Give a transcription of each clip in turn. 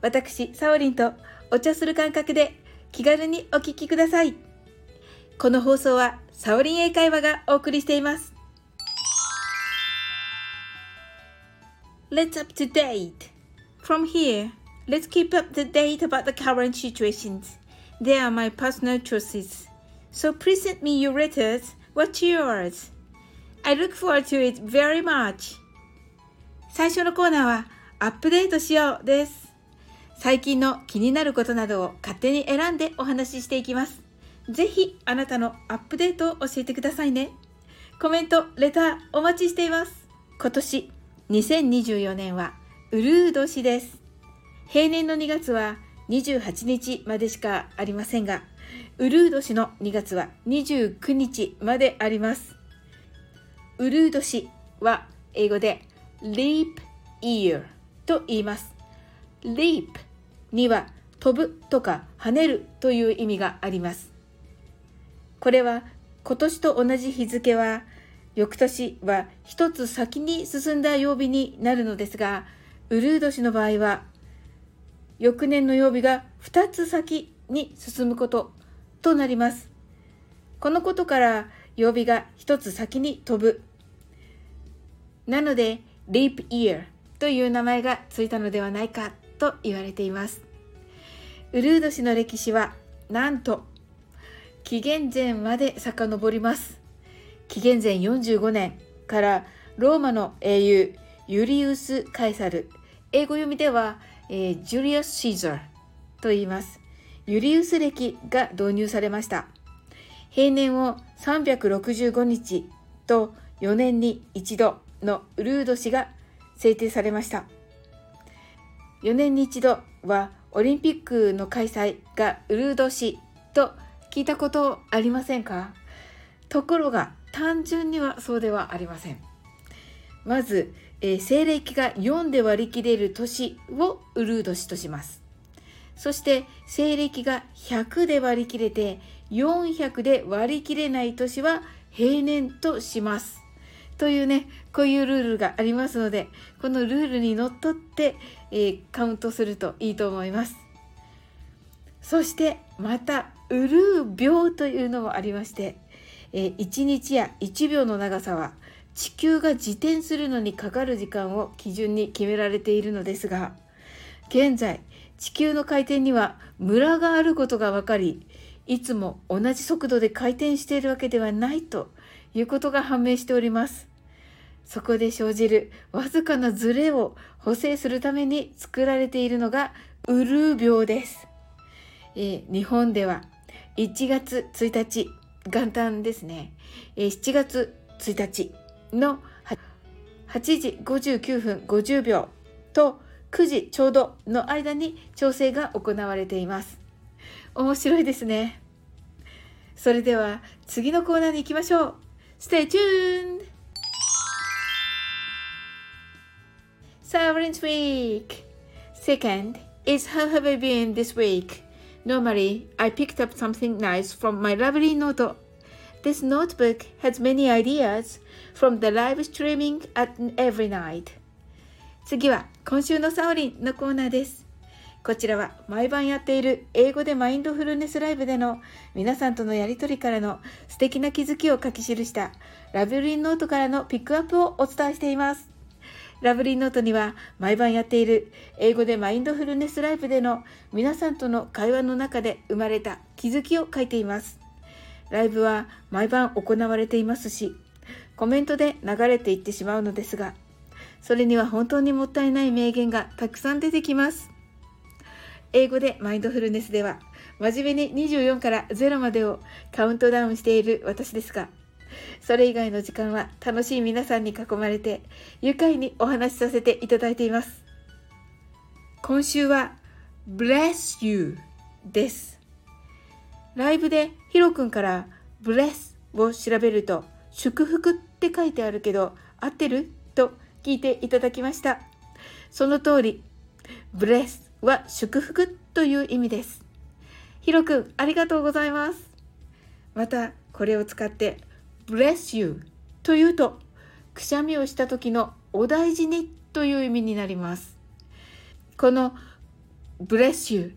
私、サオリンとお茶する感覚で気軽にお聞きください。この放送はサオリン英会話がお送りしています。Let's up to date. From here, let's keep up to date about the current situations. They are my personal choices. So please send me your letters. What's yours? I look forward to it very much. 最初のコーナーはアップデートしようです。最近の気になることなどを勝手に選んでお話ししていきます。ぜひあなたのアップデートを教えてくださいね。コメント、レターお待ちしています。今年2024年はウルー年です。平年の2月は28日までしかありませんが、ウルー年の2月は29日まであります。ウルー年は英語で leap year と言います。leap には飛ぶとか跳ねるという意味があります。これは今年と同じ日付は翌年は一つ先に進んだ曜日になるのですが、ウルー年の場合は翌年の曜日が2つ先に進むこととなります。このことから曜日が1つ先に飛ぶ。なので、leap year という名前がついたのではないかと言われています。ウルード氏の歴史はなんと紀元前まで遡ります。紀元前45年からローマの英雄ユリウス・カイサル英語読みでは、えー、ジュリアス・シーザーと言います。ユリウス暦が導入されました。平年を365日と4年に一度のウルード氏が制定されました。4年に一度はオリンピックの開催がウルード氏と聞いたことありませんか？ところが単純にはそうではありません。まず、えー、西暦が4で割り切れる年をウルード氏とします。そして西暦が100で割り切れて400で割り切れない年は平年とします。というね、こういうルールがありますので、このルールにのっとって、えー、カウントするといいと思います。そしてまた、ウルー秒というのもありまして、えー、1日や1秒の長さは地球が自転するのにかかる時間を基準に決められているのですが、現在、地球の回転にはムラがあることが分かり、いつも同じ速度で回転しているわけではないということが判明しております。そこで生じるわずかなズレを補正するために作られているのがウルー病です。えー、日本では1月1日、元旦ですね、えー、7月1日の8時59分50秒と9時ちょうどの間に調整が行われています。面白いですね。それでは次のコーナーに行きましょう。Stay tuned! Silent Week! Second is how have I been this week? Normally, I picked up something nice from my lovely note. This notebook has many ideas from the live streaming at every night. 次は今週のサオリンのコーナーです。 こちらは毎晩やっている英語でマインドフルネスライブでの皆さんとのやりとりからの素敵な気づきを書き記したラブリーノートからのピックアップをお伝えしています。ラブリーノートには毎晩やっている英語でマインドフルネスライブでの皆さんとの会話の中で生まれた気づきを書いています。ライブは毎晩行われていますし、コメントで流れていってしまうのですが、それには本当にもったいない名言がたくさん出てきます。英語でマインドフルネスでは、真面目に24から0までをカウントダウンしている私ですが、それ以外の時間は楽しい皆さんに囲まれて、愉快にお話しさせていただいています。今週は、bless you です。ライブでヒロ君から bless を調べると祝福って書いてあるけど合ってる？と聞いていただきました。その通り bless は祝福という意味です。ヒロ君ありがとうございます。またこれを使って bless you というとくしゃみをした時のお大事にという意味になります。この bless you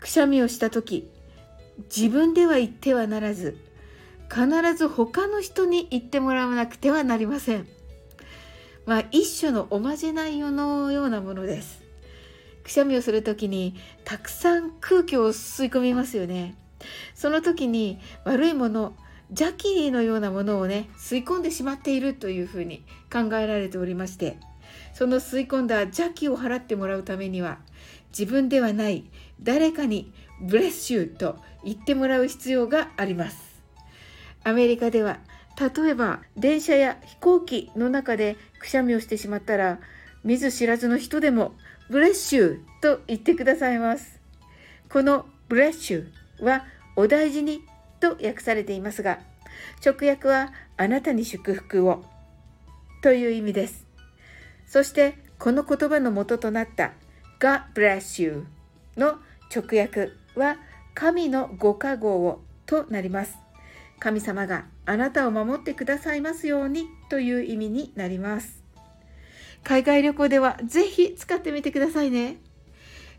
くしゃみをした時自分では言ってはならず必ず他の人に言ってもらわなくてはなりません。まあ一種のおまじないのようなものです。くしゃみをする時にたくさん空気を吸い込みますよね。その時に悪いもの邪気のようなものをね吸い込んでしまっているというふうに考えられておりましてその吸い込んだ邪気を払ってもらうためには自分ではない誰かにブレッシュと言ってもらう必要がありますアメリカでは例えば電車や飛行機の中でくしゃみをしてしまったら見ず知らずの人でも Bless you と言ってくださいます。この Bless you はお大事にと訳されていますが直訳はあなたに祝福をという意味です。そしてこの言葉の元となった God bless you の直訳は神のご加護をとなります。神様があなたを守ってくださいますようにという意味になります。海外旅行ではぜひ使ってみてくださいね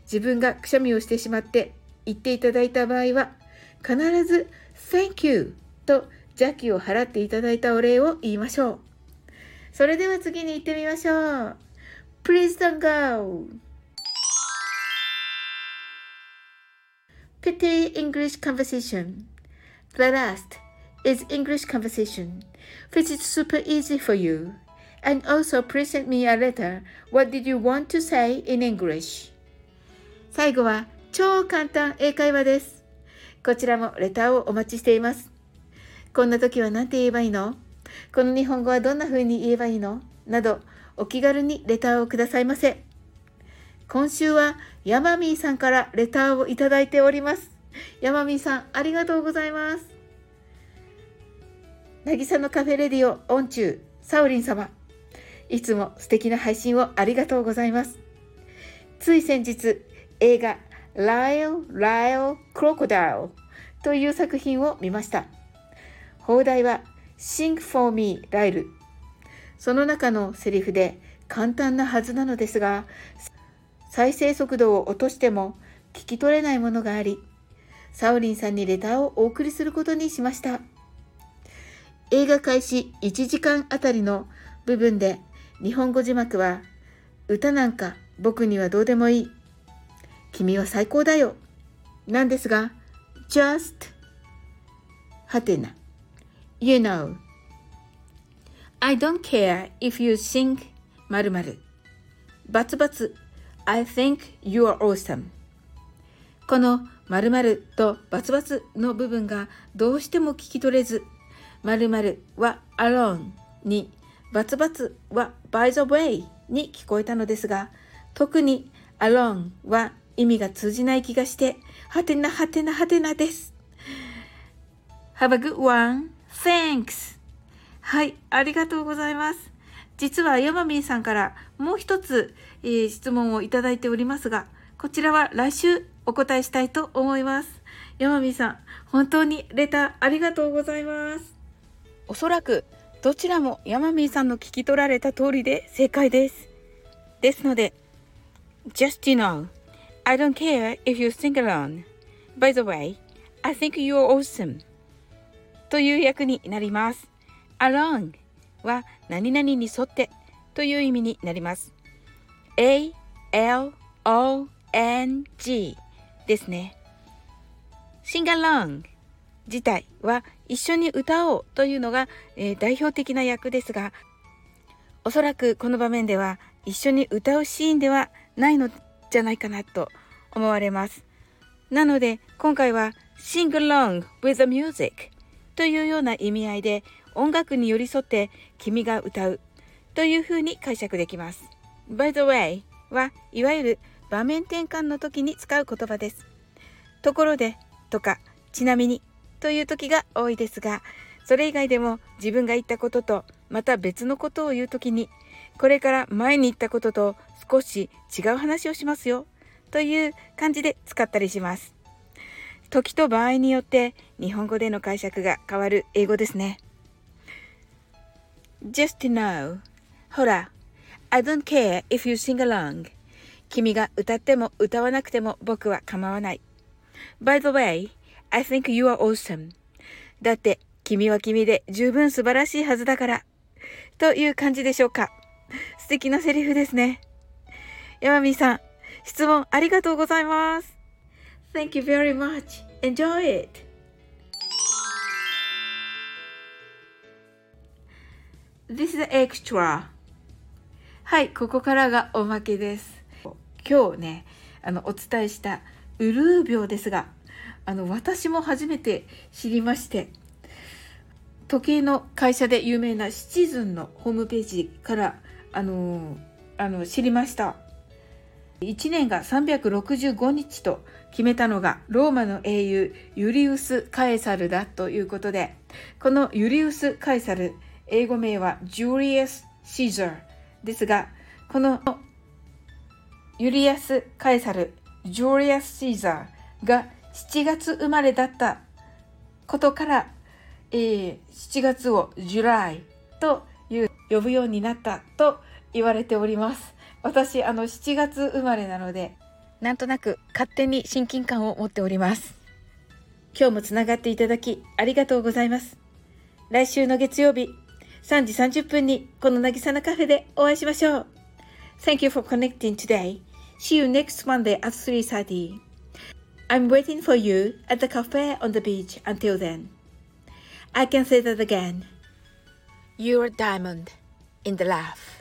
自分がくしゃみをしてしまって言っていただいた場合は必ず Thank you と邪気を払っていただいたお礼を言いましょう。それでは次に行ってみましょう。Please don't go! Petty English conversation. The last is English conversation, which is super easy for you. And also present me a letter. What did you want to say in English? 最後は超簡単英会話です。こちらもレターをお待ちしています。こんな時は何て言えばいいの？この日本語はどんな風に言えばいいの？など、お気軽にレターをくださいませ。今週はヤマミーさんからレターをいただいております。ヤマミーさん、ありがとうございます。なぎさのカフェレディオオンチュー、サウリン様。いつも素敵な配信をありがとうございます。つい先日、映画 Lyle, Lyle, Crocodile という作品を見ました。放題は Sing for me, Lyle。その中のセリフで簡単なはずなのですが、再生速度を落としても聞き取れないものがあり、サウリンさんにレターをお送りすることにしました。映画開始1時間あたりの部分で日本語字幕は歌なんか僕にはどうでもいい君は最高だよ。なんですが、just はてな。You know. I don't care if you sing 〇〇。バツバツ。I think you are awesome. この〇〇とバツバツの部分がどうしても聞き取れず、〇〇は alone に、バツバツは by the way に聞こえたのですが、特に alone は意味が通じない気がして、はてなはてなはてなです。Have a good one. Thanks. はい、ありがとうございます。実はヤマミンさんからもう一つ、えー、質問をいただいておりますが、こちらは来週お答えしたいと思います。ヤマミンさん、本当にレターありがとうございます。おそらくどちらもヤマミンさんの聞き取られた通りで正解です。ですので、just you know I don't care if you sing along. By the way, I think you're awesome. という役になります。along は何々に沿ってという意味になります。a, l, o, n, g ですね。sing along 自体は一緒に歌おうというのが、えー、代表的な役ですが、おそらくこの場面では一緒に歌うシーンではないのじゃないかなと思われます。なので今回は Sing along with the music というような意味合いで音楽に寄り添って君が歌うというふうに解釈できます。By the way はいわゆる場面転換の時に使う言葉です。ところでとかちなみにという時が多いですが、それ以外でも自分が言ったこととまた別のことを言う時に、これから前に言ったことと少し違う話をしますよという感じで使ったりします。時と場合によって日本語での解釈が変わる英語ですね。Just know ほら I don't care if you sing along 君が歌っても歌わなくても僕は構わない By the way I think you are awesome. だって君は君で十分素晴らしいはずだから。という感じでしょうか。素敵なセリフですね。山美さん質問ありがとうございます。Thank you very much. Enjoy it. This is extra. はい、ここからがおまけです。今日ね、あの、お伝えしたウルー病ですが、あの、私も初めて知りまして、時計の会社で有名なシチズンのホームページから、あのあの、知りました。1年が365日と決めたのがローマの英雄ユリウス・カエサルだということで、このユリウス・カエサル、英語名はジュリアス・シーザーですが、このユリアス・カエサル、ジュリアス・シーザーが7月生まれだったことから、えー、7月をジュライという呼ぶようになったと言われております。私、あの7月生まれなので、なんとなく勝手に親近感を持っております。今日もつながっていただきありがとうございます。来週の月曜日、3時30分にこの渚のカフェでお会いしましょう。Thank you for connecting today. See you next Monday at 3.30. I'm waiting for you at the cafe on the beach until then. I can say that again. You're a diamond in the laugh.